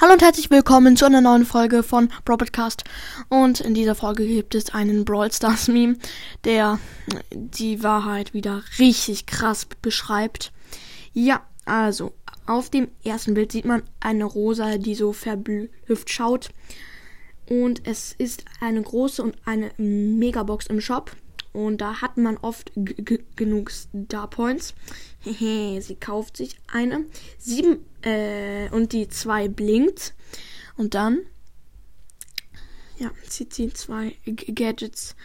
Hallo und herzlich willkommen zu einer neuen Folge von Broadcast. Und in dieser Folge gibt es einen Brawl Stars Meme, der die Wahrheit wieder richtig krass beschreibt. Ja, also auf dem ersten Bild sieht man eine Rosa, die so verblüfft schaut. Und es ist eine große und eine Megabox im Shop. Und da hat man oft genug Star Points. Sie kauft sich eine. Sieben, äh, und die zwei blinkt. Und dann, ja, zieht sie zwei G Gadgets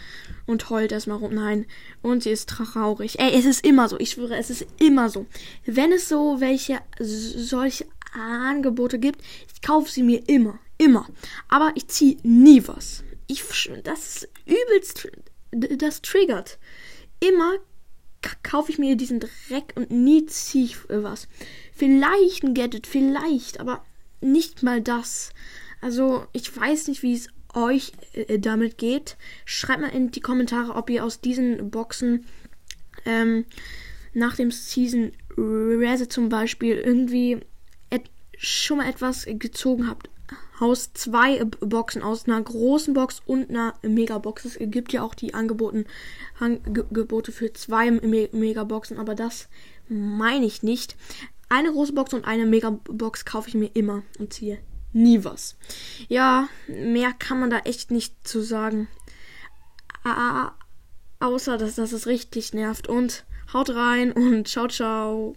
und heult erstmal rum. Nein. Und sie ist traurig. Ey, es ist immer so. Ich schwöre, es ist immer so. Wenn es so welche, solche Angebote gibt, ich kaufe sie mir immer. Immer. Aber ich ziehe nie was. Ich, das ist übelst das triggert. Immer kaufe ich mir diesen Dreck und nie ziehe ich was. Vielleicht ein Gadget, vielleicht, aber nicht mal das. Also, ich weiß nicht, wie es euch äh, damit geht. Schreibt mal in die Kommentare, ob ihr aus diesen Boxen ähm, nach dem Season Reset zum Beispiel irgendwie schon mal etwas gezogen habt Haus zwei Boxen aus einer großen Box und einer Megabox. Es gibt ja auch die Angeboten, Angebote für zwei Megaboxen, aber das meine ich nicht. Eine große Box und eine Megabox kaufe ich mir immer und ziehe nie was. Ja, mehr kann man da echt nicht zu sagen. Außer dass das es richtig nervt. Und haut rein und ciao, ciao.